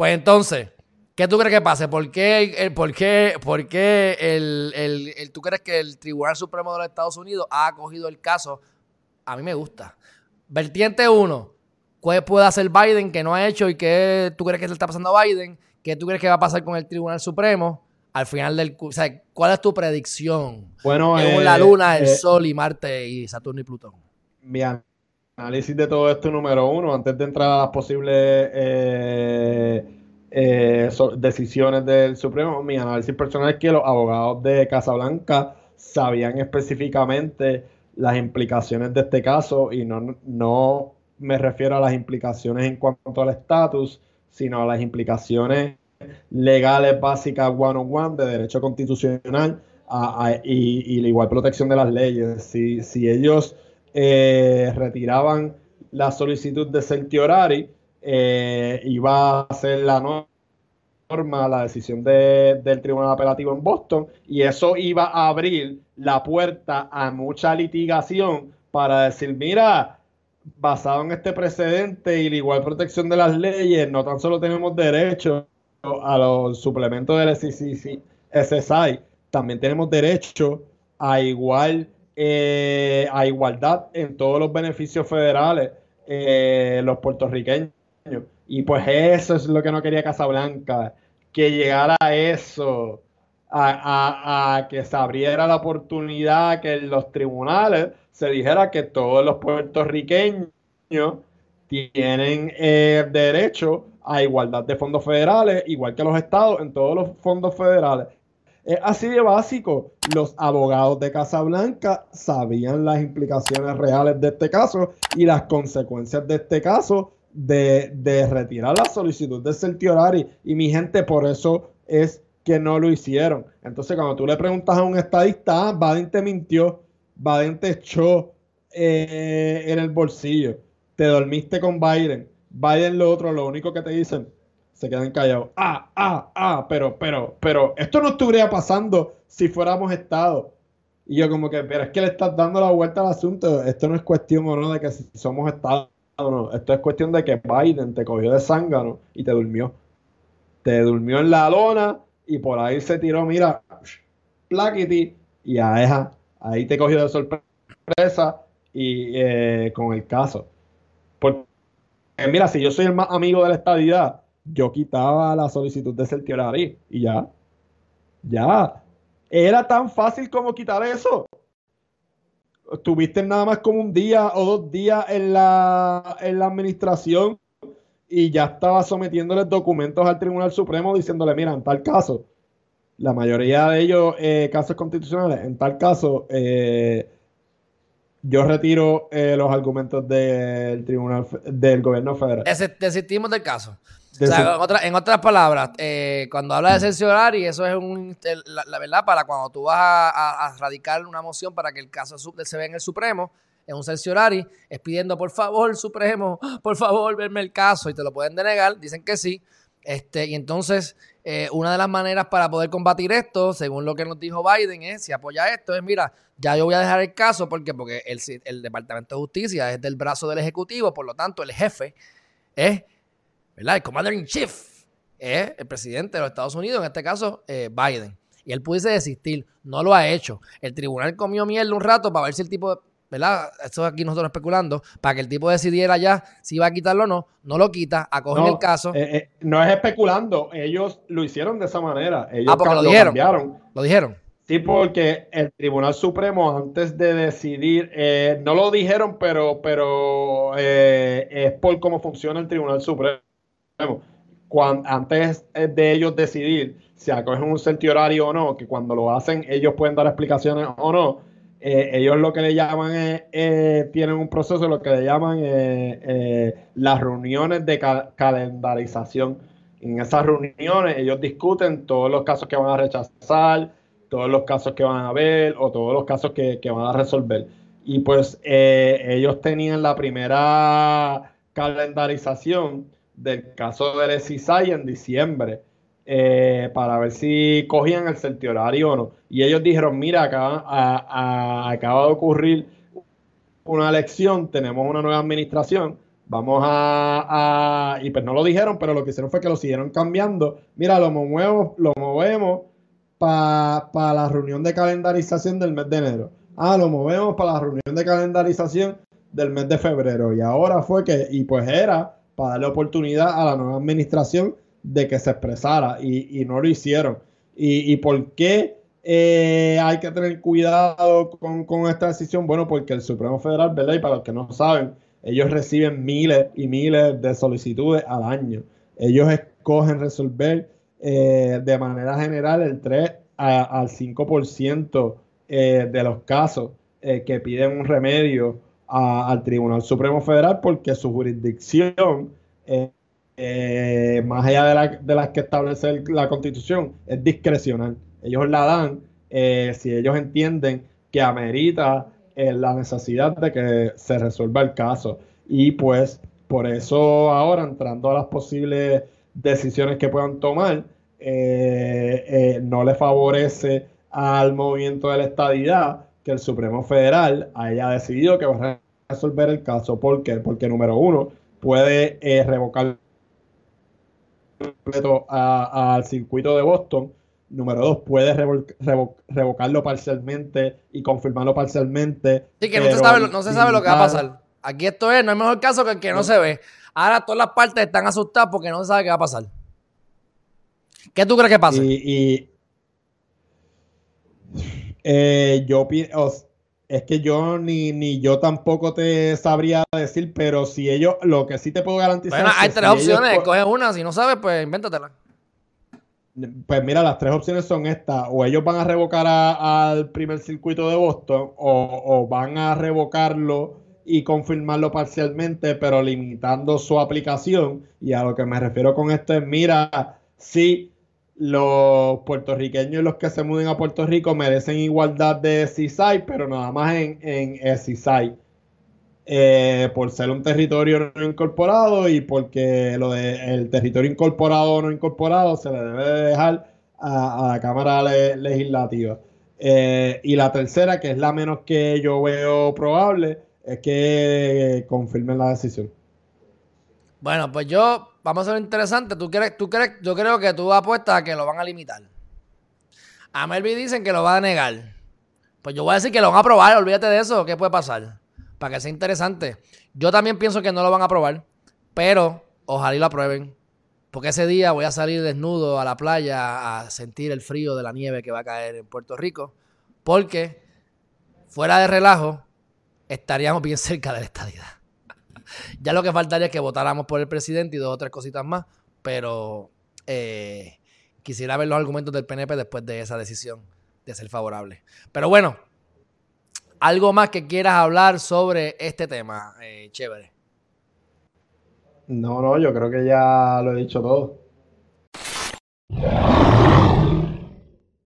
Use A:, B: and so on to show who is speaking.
A: Pues entonces, ¿qué tú crees que pase? ¿Por qué, el, por qué, por qué el, el, tú crees que el Tribunal Supremo de los Estados Unidos ha acogido el caso? A mí me gusta. Vertiente 1. ¿Qué puede hacer Biden que no ha hecho y qué tú crees que se le está pasando a Biden? ¿Qué tú crees que va a pasar con el Tribunal Supremo? Al final del... O sea, ¿cuál es tu predicción?
B: Bueno,
A: Según la eh, Luna, el eh, Sol y Marte y Saturno y Plutón.
B: Mi análisis de todo esto número uno, antes de entrar a las posibles eh, decisiones del Supremo, mi análisis personal es que los abogados de Casablanca sabían específicamente las implicaciones de este caso y no, no me refiero a las implicaciones en cuanto al estatus, sino a las implicaciones legales básicas one-on-one de derecho constitucional y, la igual protección de las leyes. Si, si ellos eh, retiraban la solicitud de certiorari, eh, iba a ser la norma la decisión del Tribunal Apelativo en Boston y eso iba a abrir la puerta a mucha litigación para decir, mira, basado en este precedente y la igual protección de las leyes, no tan solo tenemos derecho a los suplementos del SSI, también tenemos derecho a igual eh, a igualdad en todos los beneficios federales eh, los puertorriqueños. Y pues eso es lo que no quería Casablanca, que llegara a eso, a, que se abriera la oportunidad que en los tribunales se dijera que todos los puertorriqueños tienen eh, derecho a igualdad de fondos federales, igual que los estados en todos los fondos federales. Es así de básico. Los abogados de Casablanca sabían las implicaciones reales de este caso y las consecuencias de este caso de, retirar la solicitud de certiorari. Y mi gente, por eso es que no lo hicieron. Entonces, cuando tú le preguntas a un estadista, ah, Baden te mintió Biden te echó eh, en el bolsillo. Te dormiste con Biden. Biden lo otro, lo único que te dicen, se quedan callados. Ah, ah, ah, pero, pero, pero, esto no estuviera pasando si fuéramos Estado. Y yo como que, pero es que le estás dando la vuelta al asunto. Esto no es cuestión o no de que si somos Estado Esto es cuestión de que Biden te cogió de zángano y te durmió. Te durmió en la lona y por ahí se tiró, mira, plaquiti y ahí te cogió de sorpresa y eh, con el caso. Porque, mira, si yo soy el más amigo de la estadidad, yo quitaba la solicitud de certiorari y ya. Ya. Era tan fácil como quitar eso. Tuviste nada más como un día o dos días en la, en la administración y ya estaba sometiéndole documentos al Tribunal Supremo diciéndole, mira, en tal caso, la mayoría de ellos eh, casos constitucionales. En tal caso, eh, yo retiro eh, los argumentos del tribunal del gobierno federal.
A: Desistimos del caso. En, otras palabras, cuando habla de y eso es un, la, verdad, para cuando tú vas a, radicar una moción para que el caso se vea en el Supremo, es un cerciorari, es pidiendo por favor, Supremo, por favor, verme el caso y te lo pueden denegar, dicen que sí. Este, y entonces eh, una de las maneras para poder combatir esto, según lo que nos dijo Biden, es si apoya esto, es mira, ya yo voy a dejar el caso porque, porque el, el Departamento de Justicia es del brazo del Ejecutivo, por lo tanto, el jefe es, ¿verdad? El Commander in Chief es el presidente de los Estados Unidos, en este caso, eh, Biden. Y él pudiese desistir, no lo ha hecho. El tribunal comió mierda un rato para ver si el tipo ¿verdad? Esto aquí nosotros especulando, para que el tipo decidiera ya si iba a quitarlo o no, no lo quita, acogen el caso.
B: Eh, eh, no es especulando, ellos lo hicieron de esa manera. Ellos
A: ah, porque lo, dijeron. Lo dijeron.
B: Sí, porque el Tribunal Supremo antes de decidir, eh, no lo dijeron, pero, pero es por cómo funciona el Tribunal Supremo. Antes de ellos decidir si acogen un horario o no, que cuando lo hacen ellos pueden dar explicaciones o no, eh, ellos lo que le llaman es, eh, tienen un proceso, lo que le llaman eh, las reuniones de calendarización. En esas reuniones ellos discuten todos los casos que van a rechazar, todos los casos que van a ver o todos los casos que, van a resolver. Y pues ellos tenían la primera calendarización del caso del SISAI en diciembre. Eh, para ver si cogían el certiorario o no. Y ellos dijeron, mira, acaba, acaba de ocurrir una elección, tenemos una nueva administración, vamos a, y pues no lo dijeron, pero lo que hicieron fue que lo siguieron cambiando. Mira, lo movemos, lo movemos para la reunión de calendarización del mes de enero. Ah, lo movemos para la reunión de calendarización del mes de febrero. Y ahora fue que, y pues era para darle oportunidad a la nueva administración de que se expresara y, no lo hicieron. ¿Y, por qué eh, hay que tener cuidado con, con, esta decisión? Bueno, porque el Supremo Federal, ¿verdad? Y para los que no saben, ellos reciben miles y miles de solicitudes al año. Ellos escogen resolver eh, de manera general el 3 al 5% eh, de los casos eh, que piden un remedio al Tribunal Supremo Federal porque su jurisdicción, más allá de, las que establece la Constitución, es discrecional. Ellos la dan si ellos entienden que amerita la necesidad de que se resuelva el caso. Y pues por eso ahora entrando a las posibles decisiones que puedan tomar, eh, eh, no le favorece al movimiento de la estadidad que el Supremo Federal haya decidido que va a resolver el caso. ¿Por qué? Porque número uno, puede eh, revocar completo al circuito de Boston. Número dos, puede revocarlo parcialmente y confirmarlo parcialmente.
A: Sí, que no se, sabe, no se sabe lo que va a pasar. Aquí esto es, no es mejor caso que el que no, se ve. Ahora todas las partes están asustadas porque no se sabe qué va a pasar. ¿Qué tú crees que pasa?
B: Y, eh, yo es que yo ni, ni yo tampoco te sabría decir, pero si ellos, lo que sí te puedo garantizar.
A: Bueno, hay tres opciones, coge una, si no sabes, pues invéntatela.
B: Pues mira, las tres opciones son estas. O ellos van a revocar al primer circuito de Boston, o, van a revocarlo y confirmarlo parcialmente, pero limitando su aplicación. Y a lo que me refiero con esto es, mira, si los puertorriqueños y los que se muden a Puerto Rico merecen igualdad de CISAI, pero nada más en, en CISAI. Eh, por ser un territorio no incorporado y porque lo de el territorio incorporado o no incorporado se le debe dejar a, la Cámara Legislativa. Eh, y la tercera, que es la menos que yo veo probable, es que confirmen la decisión.
A: Bueno, pues yo, vamos a ser interesante. ¿Tú crees, tú crees, yo creo que tú apuestas a que lo van a limitar. A Melvin dicen que lo va a negar. Pues yo voy a decir que lo van a aprobar, olvídate de eso, ¿qué puede pasar? para que sea interesante. Yo también pienso que no lo van a aprobar, pero ojalá y lo aprueben. Porque ese día voy a salir desnudo a la playa a sentir el frío de la nieve que va a caer en Puerto Rico. Porque, fuera de relajo, estaríamos bien cerca de la. Ya lo que faltaría es que votáramos por el presidente y dos o tres cositas más. Pero eh, quisiera ver los argumentos del PNP después de esa decisión de ser favorable. Pero bueno, ¿Algo más que quieras hablar sobre este tema? Eh, chévere.
B: No, no, yo creo que ya lo he dicho todo.